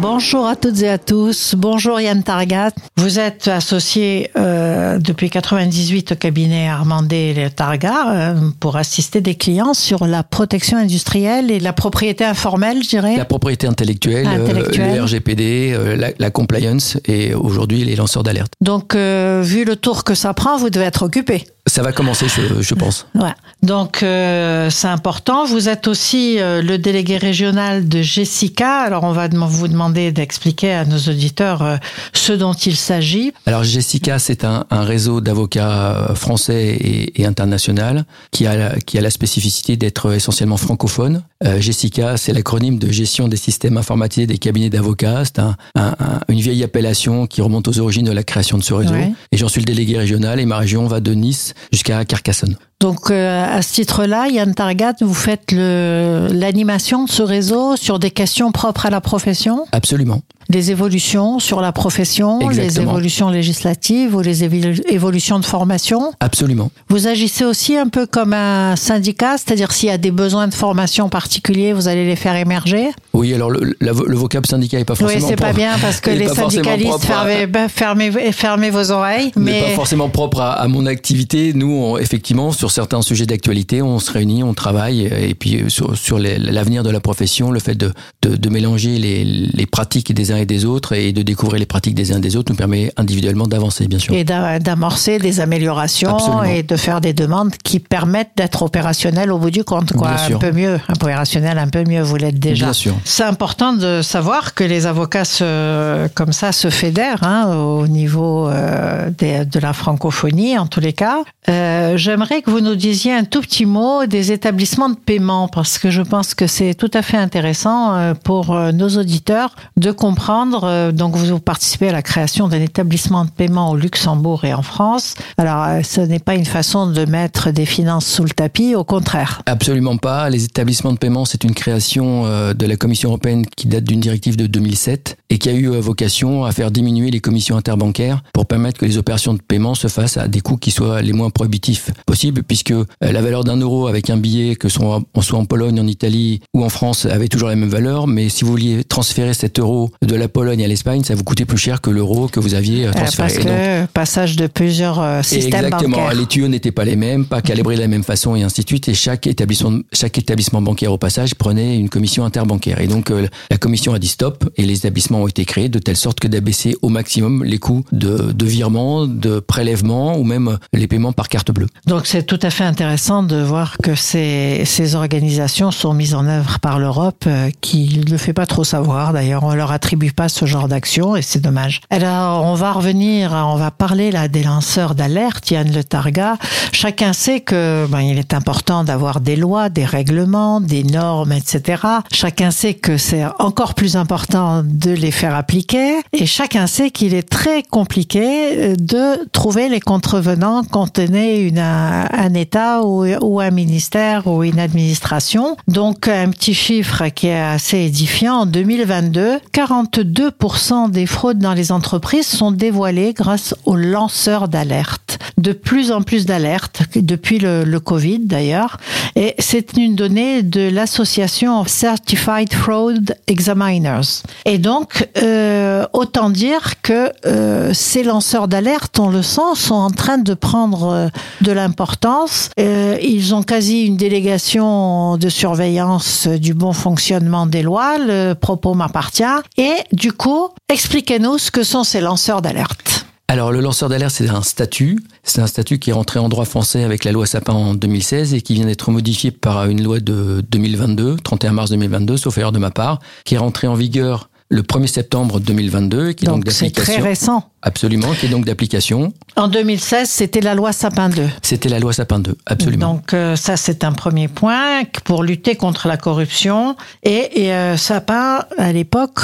Bonjour à toutes et à tous. Bonjour Yann Targat. Vous êtes associé euh, depuis 98 au cabinet Armandé et Targat euh, pour assister des clients sur la protection industrielle et la propriété informelle, je dirais. La propriété intellectuelle, euh, le RGPD, la, la compliance et aujourd'hui les lanceurs d'alerte. Donc, vu le tour que ça prend, vous devez être occupé. Ça va commencer, je, je pense. Ouais. Donc euh, c'est important. Vous êtes aussi euh, le délégué régional de Jessica. Alors on va vous demander d'expliquer à nos auditeurs euh, ce dont il s'agit. Alors Jessica, c'est un, réseau d'avocats euh, français et, et international qui a, qui a la spécificité d'être essentiellement francophone. Euh, Jessica, c'est l'acronyme de gestion des systèmes informatisés des cabinets d'avocats. C'est un, un- un- une vieille appellation qui remonte aux origines de la création de ce réseau. Ouais. Et j'en suis le délégué régional et ma région va de Nice jusqu'à Carcassonne. Donc euh, à ce titre-là, Yann Targat, vous faites l'animation de ce réseau sur des questions propres à la profession, Absolument. les évolutions sur la profession, les Exactement. évolutions législatives ou les évolutions de formation? Absolument. Vous agissez aussi un peu comme un syndicat, c'est-à-dire s'il y a des besoins de formation particuliers, vous allez les faire émerger. Oui, alors le, la- le vocable syndicat est pas Oui, forcément c'est pas bien parce que les syndicalistes, propre à- fermez, bah, fermez, fermez vos oreilles. n'est Mais pas forcément propre à, à mon activité. Nous, on- effectivement, sur certains sujets d'actualité, on se réunit, on travaille, et puis euh, sur, l'avenir de la profession, le fait de, de, de mélanger les, les pratiques des uns et des autres et de découvrir les pratiques des uns et des autres nous permet individuellement d'avancer, bien sûr. et d'a- d'amorcer des améliorations Absolument. et de faire des demandes qui permettent d'être opérationnel au bout du compte, quoi. Un peu mieux, un peu mieux, vous l'êtes déjà. Bien sûr. C'est important de savoir que les avocats se, comme ça se fédèrent hein, au niveau euh, des- de la francophonie, en tous les cas. Euh, J'aimerais que vous nous disiez un tout petit mot des établissements de paiement, parce que je pense que c'est tout à fait intéressant euh, pour nos auditeurs de comprendre. Donc, vous participez à la création d'un établissement de paiement au Luxembourg et en France. Alors, ce n'est pas une façon de mettre des finances sous le tapis, au contraire. Absolument pas. Les établissements de paiement, c'est une création euh, de la Commission européenne qui date d'une directive de 2007 et qui a eu euh, vocation à faire diminuer les commissions interbancaires pour permettre que les opérations de paiement se fassent à des coûts qui soient les moins prohibitifs possibles, puisque euh, la valeur d'un euro avec un billet, que soit en Pologne, en Italie ou en France, avait toujours la même valeur. Mais si vous vouliez transférer cet euro de la Pologne à l'Espagne, ça vous coûtait plus cher que l'euro que vous aviez transféré. parce Et donc, que passage de plusieurs systèmes Exactement. bancaires. Les tuyaux n'étaient pas les mêmes, pas calibrés de la même façon et ainsi de suite. Et chaque établissement, chaque établissement bancaire passage prenait une commission interbancaire. Et donc euh, la commission a dit stop et les établissements ont été créés de telle sorte que d'abaisser au maximum les coûts de, de virement, de prélèvement ou même les paiements par carte bleue. Donc c'est tout à fait intéressant de voir que ces, organisations sont mises en œuvre par l'Europe, euh, qui ne le fait pas trop savoir. D'ailleurs, on leur attribue pas ce genre d'action et c'est dommage. Alors, on va revenir, on va parler là des lanceurs d'alerte, Yann Le Targa. Chacun sait que ben, il est important d'avoir des lois, des règlements, des normes, etc. Chacun sait que c'est encore plus important de les faire appliquer et chacun sait qu'il est très compliqué euh, de trouver les contrevenants quand est une, un, État ou, ou un ministère ou une administration. Donc un petit chiffre qui est assez édifiant, en 2022, 42% des fraudes dans les entreprises sont dévoilées grâce aux lanceurs d'alerte. De plus en plus d'alertes depuis le, le Covid d'ailleurs. Et c'est une donnée de l'association Certified Fraud Examiners. Et donc, euh, autant dire que euh, ces lanceurs d'alerte, on le sent, sont en train de prendre euh, de l'importance. Ils ont quasi une délégation de surveillance du bon fonctionnement des lois. Le propos m'appartient. Et du coup, expliquez-nous ce que sont ces lanceurs d'alerte. Alors le lanceur d'alerte, c'est un statut. C'est un statut qui est rentré en droit français avec la loi Sapin en 2016 et qui vient d'être modifié par une loi de 2022, 31 mars 2022, sauf erreur de ma part, qui est rentrée en vigueur le 1er septembre 2022, qui est donc, Donc c'est très récent. Absolument, qui est donc d'application. En 2016, c'était la loi Sapin 2. C'était la loi Sapin 2, absolument. Donc euh, ça, c'est un premier point pour lutter contre la corruption. Et, et euh, Sapin, à l'époque,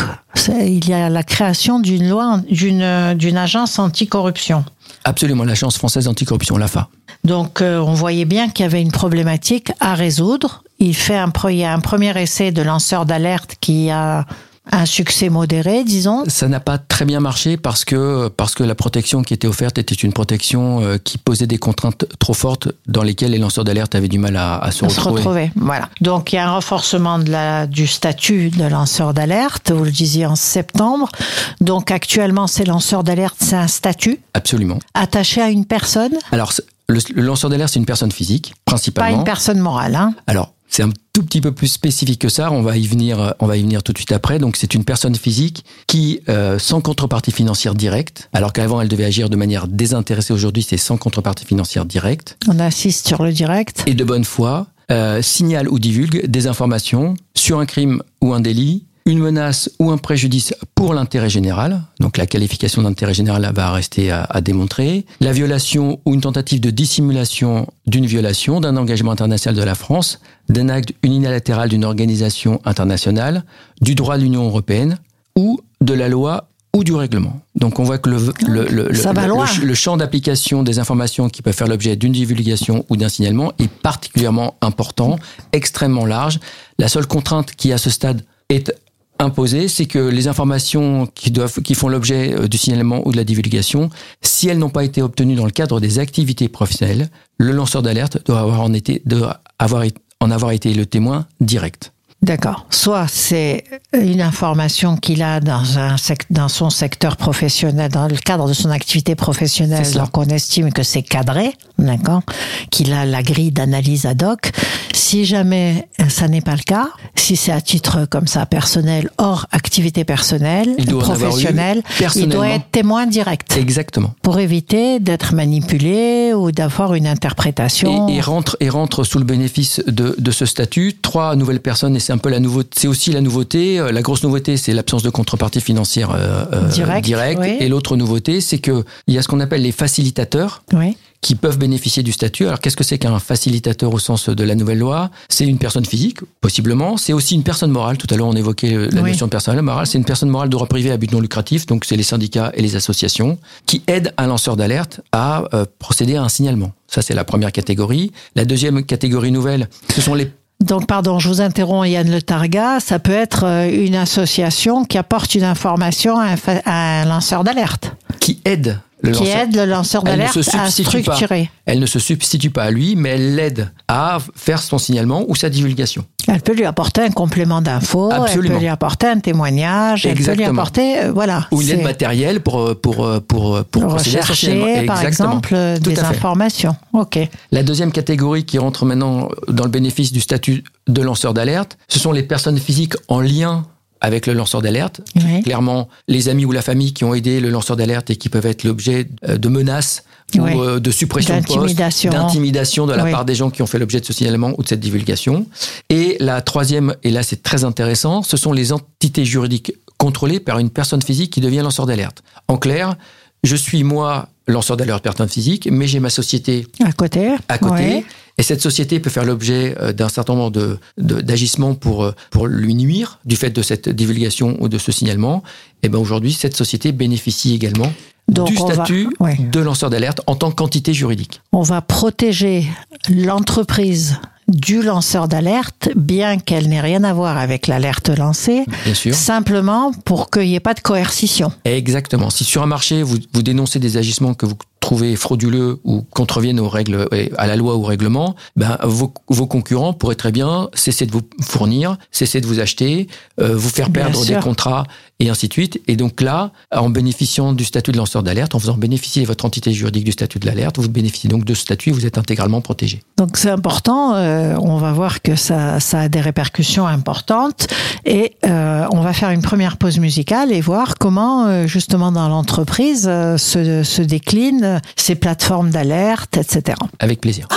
il y a la création d'une loi, d'une d'une agence anticorruption. Absolument, l'Agence française anticorruption, l'AFA. Donc euh, on voyait bien qu'il y avait une problématique à résoudre. Il fait un, il y a un premier essai de lanceur d'alerte qui a Un succès modéré, disons. Ça n'a pas très bien marché parce que parce que la protection qui était offerte était une protection euh, qui posait des contraintes trop fortes dans lesquelles les lanceurs d'alerte avaient du mal à, à se à retrouver. Se retrouver. Voilà. Donc il y a un renforcement de la, du statut de lanceur d'alerte. Vous le disiez en septembre. Donc actuellement, ces lanceurs d'alerte, c'est un statut. Absolument. Attaché à une personne? Alors le, le lanceur d'alerte, c'est une personne physique, principalement. Pas une personne morale. Hein. Alors c'est un tout petit peu plus spécifique que ça. On va y venir, on va y venir tout de suite après. Donc, c'est une personne physique qui, euh, sans contrepartie financière directe, alors qu'avant elle devait agir de manière désintéressée, aujourd'hui c'est sans contrepartie financière directe. On insiste sur le direct. Et de bonne foi, euh, signale ou divulgue des informations sur un crime ou un délit une menace ou un préjudice pour l'intérêt général, donc la qualification d'intérêt général va rester à, à, démontrer, la violation ou une tentative de dissimulation d'une violation d'un engagement international de la France, d'un acte unilatéral d'une organisation internationale, du droit de l'Union européenne ou de la loi ou du règlement. Donc on voit que le, le, le, le, le champ d'application des informations qui peuvent faire l'objet d'une divulgation ou d'un signalement est particulièrement important, extrêmement large. La seule contrainte qui à ce stade est imposé, c'est que les informations qui doivent, qui font l'objet du signalement ou de la divulgation, si elles n'ont pas été obtenues dans le cadre des activités professionnelles, le lanceur d'alerte doit avoir en, été, doit avoir, en avoir été le témoin direct. D'accord. Soit c'est une information qu'il a dans, un dans son secteur professionnel, dans le cadre de son activité professionnelle, donc on estime que c'est cadré, d'accord, qu'il a la grille d'analyse ad hoc. Si jamais ça n'est pas le cas, si c'est à titre comme ça personnel, hors activité personnelle, il professionnelle, il doit être témoin direct. Exactement. Pour éviter d'être manipulé ou d'avoir une interprétation. Et, et, rentre, et rentre sous le bénéfice de, de ce statut trois nouvelles personnes et c'est un peu la nouveauté. C'est aussi la nouveauté. La grosse nouveauté, c'est l'absence de contrepartie financière euh, direct. direct. Oui. Et l'autre nouveauté, c'est que il y a ce qu'on appelle les facilitateurs. Oui qui peuvent bénéficier du statut. Alors qu'est-ce que c'est qu'un facilitateur au sens de la nouvelle loi? C'est une personne physique, possiblement. C'est aussi une personne morale. Tout à l'heure, on évoquait la Oui. notion de personne morale. C'est une personne morale de droit privé à but non lucratif. Donc c'est les syndicats et les associations qui aident un lanceur d'alerte à euh, procéder à un signalement. Ça, c'est la première catégorie. La deuxième catégorie nouvelle, ce sont les donc, pardon, je vous interromps, Yann Le Targa. Ça peut être euh, une association qui apporte une information à un, à un lanceur d'alerte. qui aide le Qui lanceur. aide le lanceur d'alerte se à pas. structurer. Elle ne se substitue pas à lui, mais elle l'aide à faire son signalement ou sa divulgation. Elle peut lui apporter un complément d'info, elle peut lui apporter un témoignage, elle peut lui apporter, euh, voilà. Ou une aide matérielle pour, pour, pour, pour à son signalement. rechercher, par exemple, euh, Tout des informations. Ok. La deuxième catégorie qui rentre maintenant dans le bénéfice du statut de lanceur d'alerte, ce sont les personnes physiques en lien avec le lanceur d'alerte. Clairement, les amis ou la famille qui ont aidé le lanceur d'alerte et qui peuvent être l'objet euh, de menaces ou euh, de suppression de poste, D'intimidation. de la part des gens qui ont fait l'objet de ce signalement ou de cette divulgation. Et la troisième, et là c'est très intéressant, ce sont les entités juridiques contrôlées par une personne physique qui devient lanceur d'alerte. En clair, je suis moi lanceur d'alerte personne physique, mais j'ai ma société À côté. à côté. Ouais. Et cette société peut faire l'objet euh, d'un certain nombre de, de- d'agissements pour, euh, pour lui nuire du fait de cette divulgation ou de ce signalement. Et ben aujourd'hui, cette société bénéficie également Donc, du va- statut ouais. de lanceur d'alerte en tant qu'entité juridique. On va protéger l'entreprise du lanceur d'alerte, bien qu'elle n'ait rien à voir avec l'alerte lancée, Bien sûr. simplement pour qu'il n'y ait pas de coercition. Exactement. Si sur un marché, vous, vous dénoncez des agissements que vous trouvez frauduleux ou contreviennent aux règles, à la loi ou au règlement, ben, vos, vos concurrents pourraient très bien cesser de vous fournir, cesser de vous acheter, euh, vous faire perdre des contrats et ainsi de suite. Et donc là, en bénéficiant du statut de lanceur d'alerte, en faisant bénéficier votre entité juridique du statut de l'alerte, vous bénéficiez donc de ce statut et vous êtes intégralement protégé. Donc c'est important, euh, on va voir que ça, ça a des répercussions importantes et euh, on va faire une première pause musicale et voir comment justement dans l'entreprise se, se déclinent ces plateformes d'alerte, etc. Avec plaisir.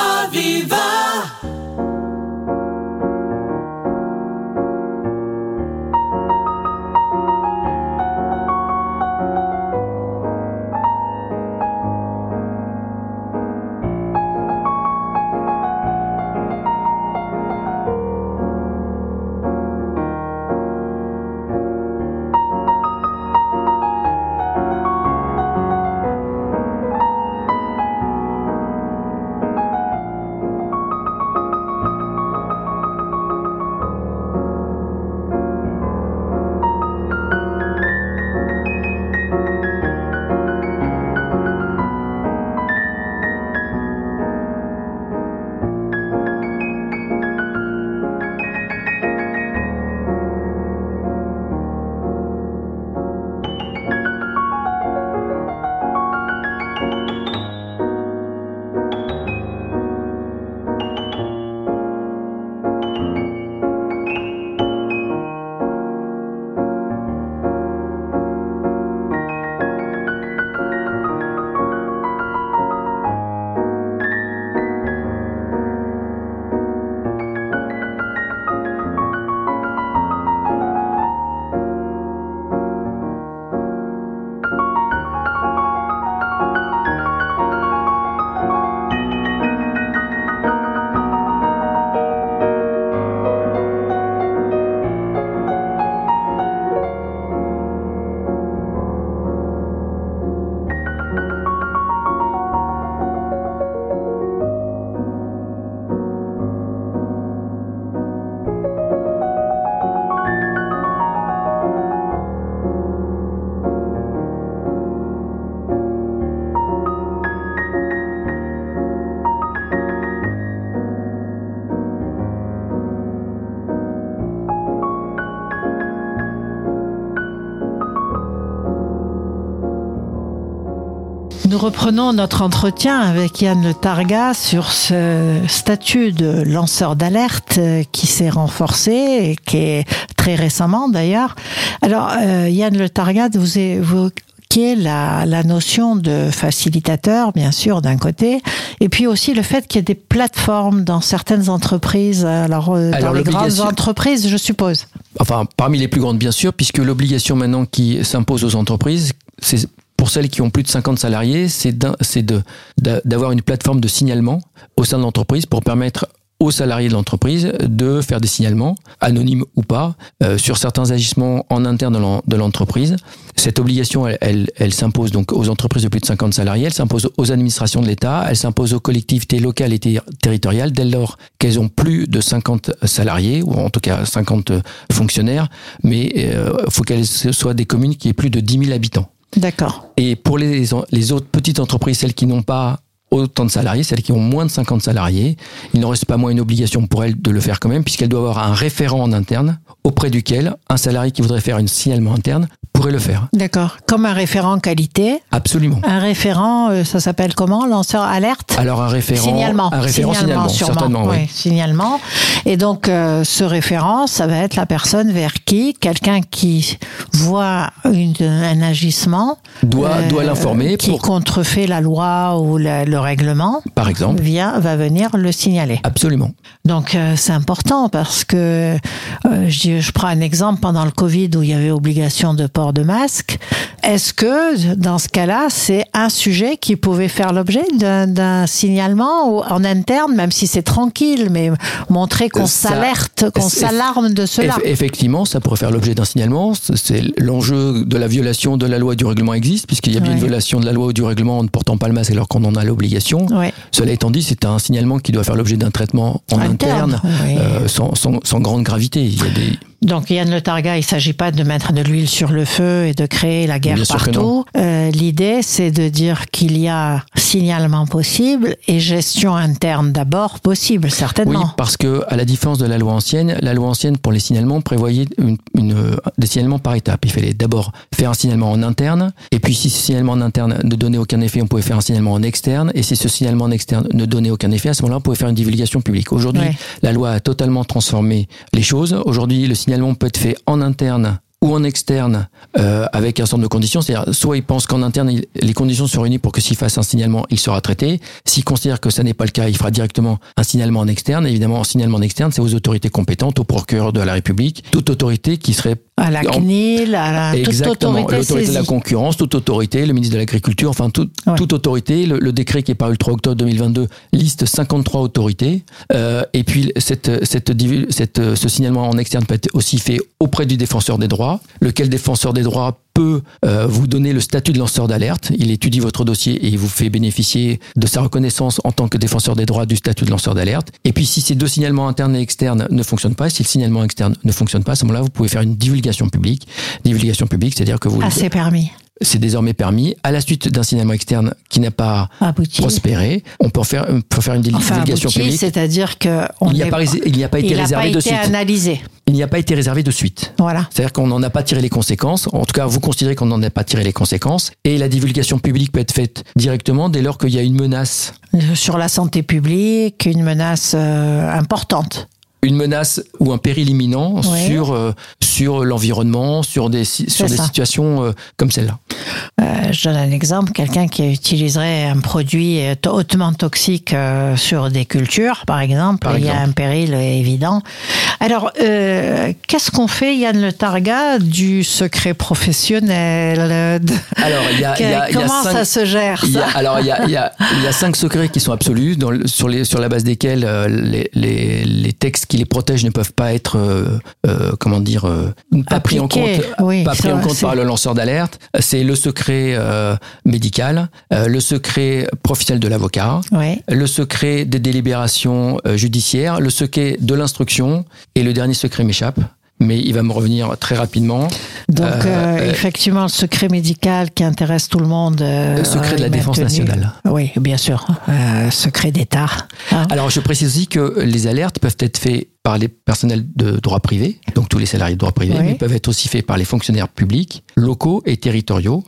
Reprenons notre entretien avec Yann Le Targa sur ce statut de lanceur d'alerte euh, qui s'est renforcé et qui est très récemment d'ailleurs. Alors, euh, Yann Le Targa, vous évoquez la, la notion de facilitateur, bien sûr, d'un côté, et puis aussi le fait qu'il y ait des plateformes dans certaines entreprises, alors, euh, Alors, dans les grandes entreprises, je suppose. Enfin, parmi les plus grandes, bien sûr, puisque l'obligation maintenant qui s'impose aux entreprises, c'est pour celles qui ont plus de 50 salariés, c'est d'avoir une plateforme de signalement au sein de l'entreprise pour permettre aux salariés de l'entreprise de faire des signalements, anonymes ou pas, euh, sur certains agissements en interne de l'en- de l'entreprise. Cette obligation, elle, s'impose donc aux entreprises de plus de 50 salariés, elle s'impose aux administrations de l'État, elle s'impose aux collectivités locales et ter- territoriales dès lors qu'elles ont plus de 50 salariés, ou en tout cas 50 fonctionnaires, mais il faut qu'elles soient des communes qui aient plus de 10 000 habitants. D'accord. Et pour les, les autres petites entreprises, celles qui n'ont pas autant de salariés, celles qui ont moins de 50 salariés, il n'en reste pas moins une obligation pour elles de le faire quand même, puisqu'elles doivent avoir un référent en interne auprès duquel un salarié qui voudrait faire un signalement interne pourrait le faire. D'accord. Comme un référent qualité. Absolument. Un référent, euh, ça s'appelle comment? Lanceur alerte? Alors un référent, Signalement. un référent signalement, sûrement. certainement, oui. Oui, signalement. Et donc, euh, ce référent, ça va être la personne vers qui quelqu'un qui voit une- un agissement Doit, euh, doit l'informer qui pour, contrefait la loi ou la- le règlement, par exemple. vient, va venir le signaler. Absolument. Donc euh, c'est important parce que je prends un exemple pendant le Covid où il y avait obligation de port de masque. Est-ce que dans ce cas-là, c'est un sujet qui pouvait faire l'objet d'un- signalement en interne, même si c'est tranquille, mais montrer qu'on Ça- s'alerte, qu'on s'alarme de cela? Eff- effectivement, ça pourrait faire l'objet d'un signalement. C'est l'enjeu de la violation de la loi ou du règlement existe, puisqu'il y a bien Ouais. une violation de la loi ou du règlement en ne portant pas le masque alors qu'on en a l'obligation. Ouais. Cela étant dit, c'est un signalement qui doit faire l'objet d'un traitement en Interne, interne, oui. euh, sans, sans- sans grande gravité. Il y a des, Donc Yann Le Targa, il s'agit pas de mettre de l'huile sur le feu et de créer la guerre Bien partout. Euh, L'idée, c'est de dire qu'il y a signalement possible et gestion interne d'abord possible, Oui, certainement. parce que à la différence de la loi ancienne, la loi ancienne pour les signalements prévoyait une, une- euh, des signalements par étapes. Il fallait d'abord faire un signalement en interne, et puis si ce signalement en interne ne donnait aucun effet, on pouvait faire un signalement en externe, et si ce signalement en externe ne donnait aucun effet, à ce moment-là, on pouvait faire une divulgation publique. Aujourd'hui, Ouais. la loi a totalement transformé les choses. Aujourd'hui, le signalement peut être fait en interne ou en externe euh, avec un certain nombre de conditions. C'est-à-dire, soit il pense qu'en interne, les conditions sont réunies pour que s'il fasse un signalement, il sera traité. S'il considère que ça n'est pas le cas, il fera directement un signalement en externe. Évidemment, un signalement en externe, c'est aux autorités compétentes, au procureur de la République, toute autorité qui serait À la CNIL, à la, toute Exactement. autorité L'autorité de la concurrence, toute autorité, le ministre de l'Agriculture, enfin toute, Ouais. toute autorité. Le, le décret qui est paru le 3 octobre 2022 liste 53 autorités. Euh, et puis cette, cette, cette, ce signalement en externe peut être aussi fait auprès du défenseur des droits, lequel défenseur des droits peut euh, vous donner le statut de lanceur d'alerte. Il étudie votre dossier et il vous fait bénéficier de sa reconnaissance en tant que défenseur des droits du statut de lanceur d'alerte. Et puis si ces deux signalements internes et externes ne fonctionnent pas, si le signalement externe ne fonctionne pas, à ce moment-là, vous pouvez faire une divulgation publique. Divulgation publique, c'est-à-dire que vous Ah, c'est permis. c'est désormais permis. À la suite d'un signalement externe qui n'a pas Abouti. prospéré, on peut faire, on peut faire une divulgation publique. c'est-à-dire que on Il n'y a, pas, rés- il n'y a pas été réservé de été suite. analysé. Il n'y a pas été réservé de suite. Voilà. C'est-à-dire qu'on n'en a pas tiré les conséquences. En tout cas, vous considérez qu'on n'en a pas tiré les conséquences. Et la divulgation publique peut être faite directement dès lors qu'il y a une menace. Sur la santé publique, une menace euh, importante. Une menace ou un péril imminent Ouais. sur, euh, sur l'environnement, sur des, sur des ça. situations euh, comme celle-là. Euh, je donne un exemple, quelqu'un qui utiliserait un produit hautement toxique sur des cultures, par exemple, Par il y a un péril évident. Alors, qu'est-ce qu'on fait, Yann Le Targa, du secret professionnel? De- Alors, il y a, il y a- il y a Comment cinq- ça se gère Il y a- ça? alors, il y a, y, a, il y a cinq secrets qui sont absolus, dans sur, les, sur la base desquels les, les, les textes qui les protègent ne peuvent pas être, euh, euh, comment dire, euh, pas pris en compte, oui, pas pris en compte par le lanceur d'alerte. C'est le secret euh, médical, euh, le secret professionnel de l'avocat, le secret des délibérations euh, judiciaires, le secret de l'instruction et le dernier secret m'échappe. Mais il va me revenir très rapidement. Donc, Euh, euh, euh, effectivement, le secret médical qui intéresse tout le monde. euh, Le secret de la défense nationale. Oui, bien sûr. Euh, secret d'État. hein. Alors, je précise aussi que les alertes peuvent être faites par les personnels de droit privé, donc tous les salariés de droit privé, mais peuvent être aussi faits par les fonctionnaires publics locaux et territoriaux,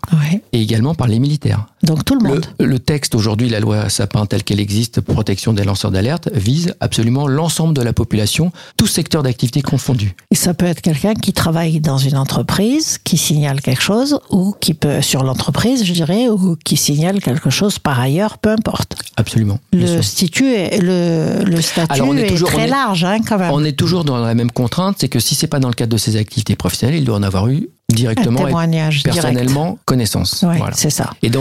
et également par les militaires. Donc tout le monde. le texte aujourd'hui, la loi Sapin telle qu'elle existe, protection des lanceurs d'alerte, vise absolument l'ensemble de la population, tous secteurs d'activité confondus. Et ça peut être quelqu'un qui travaille dans une entreprise, qui signale quelque chose, ou qui peut, sur l'entreprise, je dirais, ou qui signale quelque chose par ailleurs, peu importe. Absolument. Le statut est, le, le statut Alors, est très est- large, hein, quand même. On est toujours dans la même contrainte, c'est que si c'est pas dans le cadre de ses activités professionnelles, il doit en avoir eu directement et direct. personnellement connaissance. Ouais, Voilà. c'est ça. Et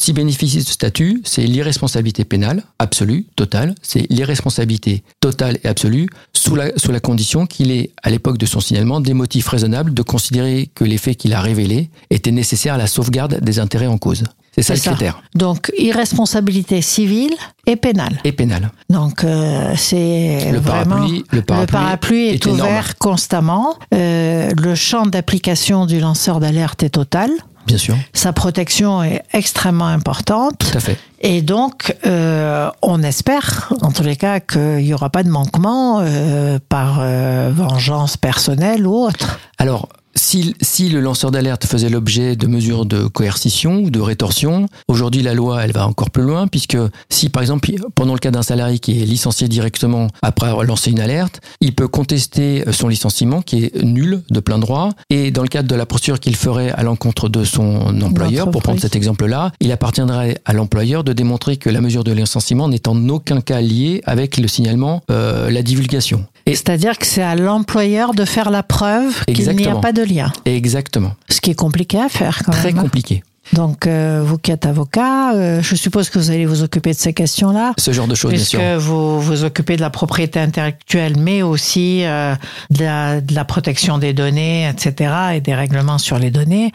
s'il bénéficie de ce statut, c'est l'irresponsabilité pénale absolue, totale. C'est l'irresponsabilité totale et absolue sous la, sous la condition qu'il ait, à l'époque de son signalement, des motifs raisonnables de considérer que les faits qu'il a révélés étaient nécessaires à la sauvegarde des intérêts en cause. C'est ça le critère. Donc, irresponsabilité civile et pénale. Et pénal. Donc, euh, c'est Le vraiment... parapluie- le parapluie est, est ouvert énorme. constamment. Euh, le champ d'application du lanceur d'alerte est total. Bien sûr. Sa protection est extrêmement importante. Tout à fait. Et donc, euh, on espère, en tous les cas, qu'il n'y aura pas de manquement euh, par euh, vengeance personnelle ou autre. Alors, si, si le lanceur d'alerte faisait l'objet de mesures de coercition ou de rétorsion, aujourd'hui la loi elle va encore plus loin puisque si par exemple pendant le cas d'un salarié qui est licencié directement après avoir lancé une alerte, il peut contester son licenciement qui est nul de plein droit et dans le cadre de la procédure qu'il ferait à l'encontre de son employeur, pour prendre cet exemple-là, il appartiendrait à l'employeur de démontrer que la mesure de licenciement n'est en aucun cas liée avec le signalement, euh, la divulgation. C'est-à-dire que c'est à l'employeur de faire la preuve qu'il n'y a pas de lien. exactement, Ce qui est compliqué à faire quand très même. hein. compliqué. Donc, euh, vous qui êtes avocat, euh, je suppose que vous allez vous occuper de ces questions-là. Ce genre de choses, bien Puisque sûr. vous vous occupez de la propriété intellectuelle, mais aussi euh, de, la, de la protection des données, etc., et des règlements sur les données.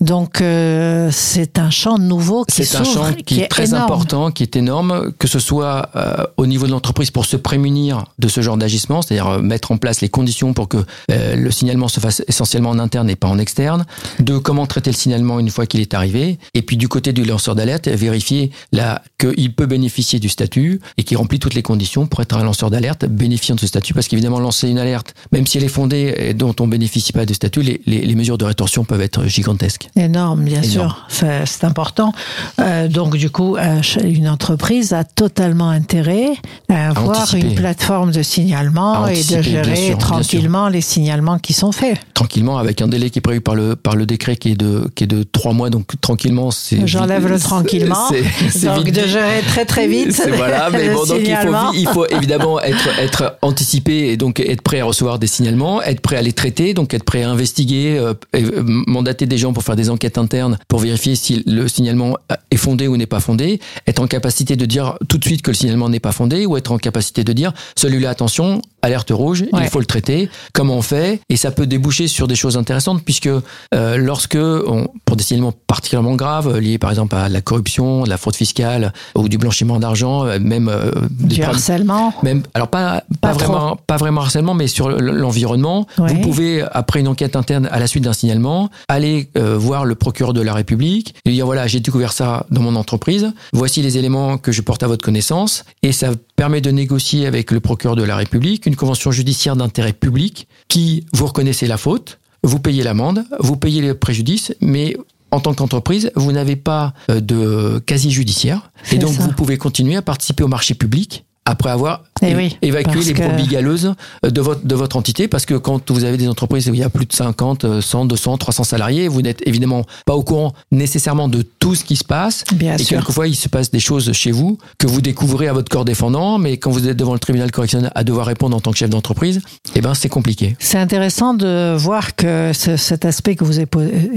Donc, c'est un champ nouveau qui C'est un champ qui, est très énorme. important, qui est énorme, que ce soit au niveau de l'entreprise pour se prémunir de ce genre d'agissement, c'est-à-dire mettre en place les conditions pour que le signalement se fasse essentiellement en interne et pas en externe, de comment traiter le signalement une fois qu'il est arrivé, et puis du côté du lanceur d'alerte, vérifier là qu'il peut bénéficier du statut et qu'il remplit toutes les conditions pour être un lanceur d'alerte bénéficiant de ce statut, parce qu'évidemment lancer une alerte, même si elle est fondée et dont on bénéficie pas de statut, les, les- les mesures de rétorsion peuvent être gigantesques. Énorme, bien Énorme. sûr, c'est important. Euh, donc du coup, euh, une entreprise a totalement intérêt à avoir une plateforme de signalement et de gérer sûr, tranquillement les signalements qui sont faits. tranquillement avec un délai qui est prévu par le par le décret qui est de qui est de trois mois donc tranquillement c'est J'enlève le tranquillement. c'est Donc de gérer très très vite. Voilà mais bon donc il faut signalement. il faut évidemment être être anticipé et donc être prêt à recevoir des signalements être prêt à les traiter donc être prêt à investiguer euh, et, euh, mandater des gens pour faire des enquêtes internes pour vérifier si le signalement est fondé ou n'est pas fondé être en capacité de dire tout de suite que le signalement n'est pas fondé ou être en capacité de dire celui-là attention alerte rouge Ouais. il faut le traiter comment on fait et ça peut déboucher sur des choses intéressantes puisque euh, lorsque on, pour des signalements particulièrement graves euh, liés par exemple à la corruption, la fraude fiscale ou du blanchiment d'argent, euh, même euh, Du problèmes- harcèlement. même alors pas pas, Pas trop. vraiment pas vraiment harcèlement mais sur l'environnement Ouais. vous pouvez après une enquête interne à la suite d'un signalement aller euh, voir le procureur de la République et lui dire voilà j'ai découvert ça dans mon entreprise voici les éléments que je porte à votre connaissance et ça permet de négocier avec le procureur de la République une convention judiciaire d'intérêt public qui vous reconnaissez la faute vous payez l'amende vous payez le préjudice mais en tant qu'entreprise, vous n'avez pas euh, de casier judiciaire et donc ça. vous pouvez continuer à participer au marché public après avoir Eh oui, évacué les brebis galeuses euh, de votre, de votre entité parce que quand vous avez des entreprises où il y a plus de 50, euh, 100, 200, 300 salariés, vous n'êtes évidemment pas au courant nécessairement de tout ce qui se passe. Bien et sûr. quelquefois, il se passe des choses chez vous que vous découvrez à votre corps défendant, mais quand vous êtes devant le tribunal correctionnel à devoir répondre en tant que chef d'entreprise, eh ben, c'est compliqué. C'est intéressant de voir que ce- cet aspect que vous,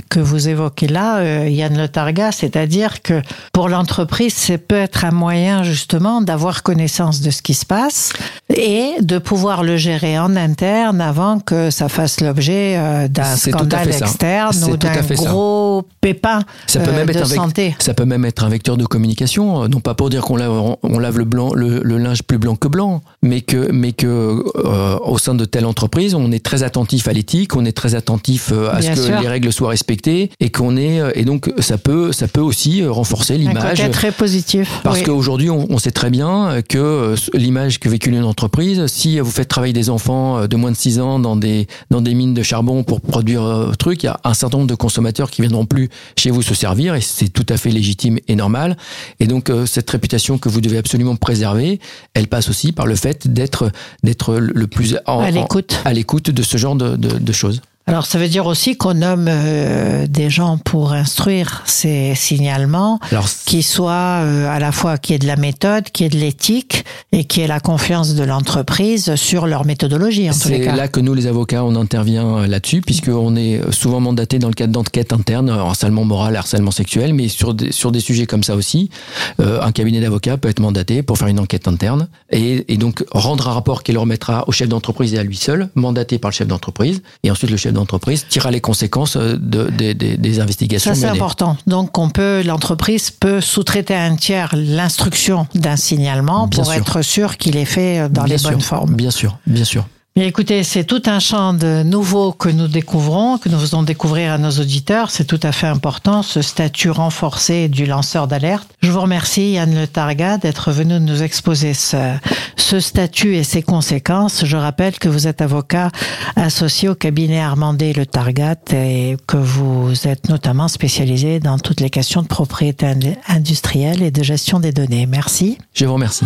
que vous évoquez là, euh, Yann Le Targa, c'est-à-dire que pour l'entreprise, c'est peut être un moyen justement d'avoir connaissance de ce qui se passe et de pouvoir le gérer en interne avant que ça fasse l'objet euh, d'un scandale ça. externe ou d'un fait ça. gros pépin Ça peut, euh, même de être santé. ça peut même être un vecteur de communication, euh, non pas pour dire qu'on lave, on lave le, blanc, le, le linge plus blanc que blanc, mais que, mais que euh, au sein de telle entreprise, on est très attentif à l'éthique, on est très attentif à Bien ce que les règles soient respectées et qu'on est et donc ça peut ça peut aussi renforcer l'image très positif. parce oui. qu'aujourd'hui on, on sait très bien que l'image que véhicule une entreprise. Si vous faites travailler des enfants de moins de 6 ans dans des, dans des mines de charbon pour produire euh, truc, il y a un certain nombre de consommateurs qui viendront plus chez vous se servir et c'est tout à fait légitime et normal. Et donc, cette réputation que vous devez absolument préserver, elle passe aussi par le fait d'être, d'être le plus à l'écoute. à l'écoute de ce genre de, de, de choses. Alors ça veut dire aussi qu'on nomme euh, des gens pour instruire ces signalements, qui soient euh, à la fois qui est de la méthode, qui est de l'éthique et qui est la confiance de l'entreprise sur leur méthodologie. C'est là que nous les avocats on intervient euh, là-dessus puisqu'on est souvent mandaté dans le cadre d'enquêtes internes, harcèlement moral, harcèlement sexuel, mais sur des, sur des sujets comme ça aussi, un cabinet d'avocats peut être mandaté pour faire une enquête interne et, et donc rendre un rapport qu'il remettra au chef d'entreprise et à lui seul, mandaté par le chef d'entreprise et ensuite le chef d'entreprise tirera les conséquences euh, de, des investigations. Ça, c'est important. Donc, on peut, l'entreprise peut sous-traiter à un tiers l'instruction d'un signalement pour être sûr qu'il est fait dans les bonnes formes. Bien sûr, bien sûr écoutez, c'est tout un champ de nouveau que nous découvrons, que nous faisons découvrir à nos auditeurs. C'est tout à fait important, ce statut renforcé du lanceur d'alerte. Je vous remercie, Yann Le Targa, d'être venu nous exposer ce, ce statut et ses conséquences. Je rappelle que vous êtes avocat associé au cabinet Armandé Le Targat et que vous êtes notamment spécialisé dans toutes les questions de propriété industrielle et de gestion des données. Merci. Je vous remercie.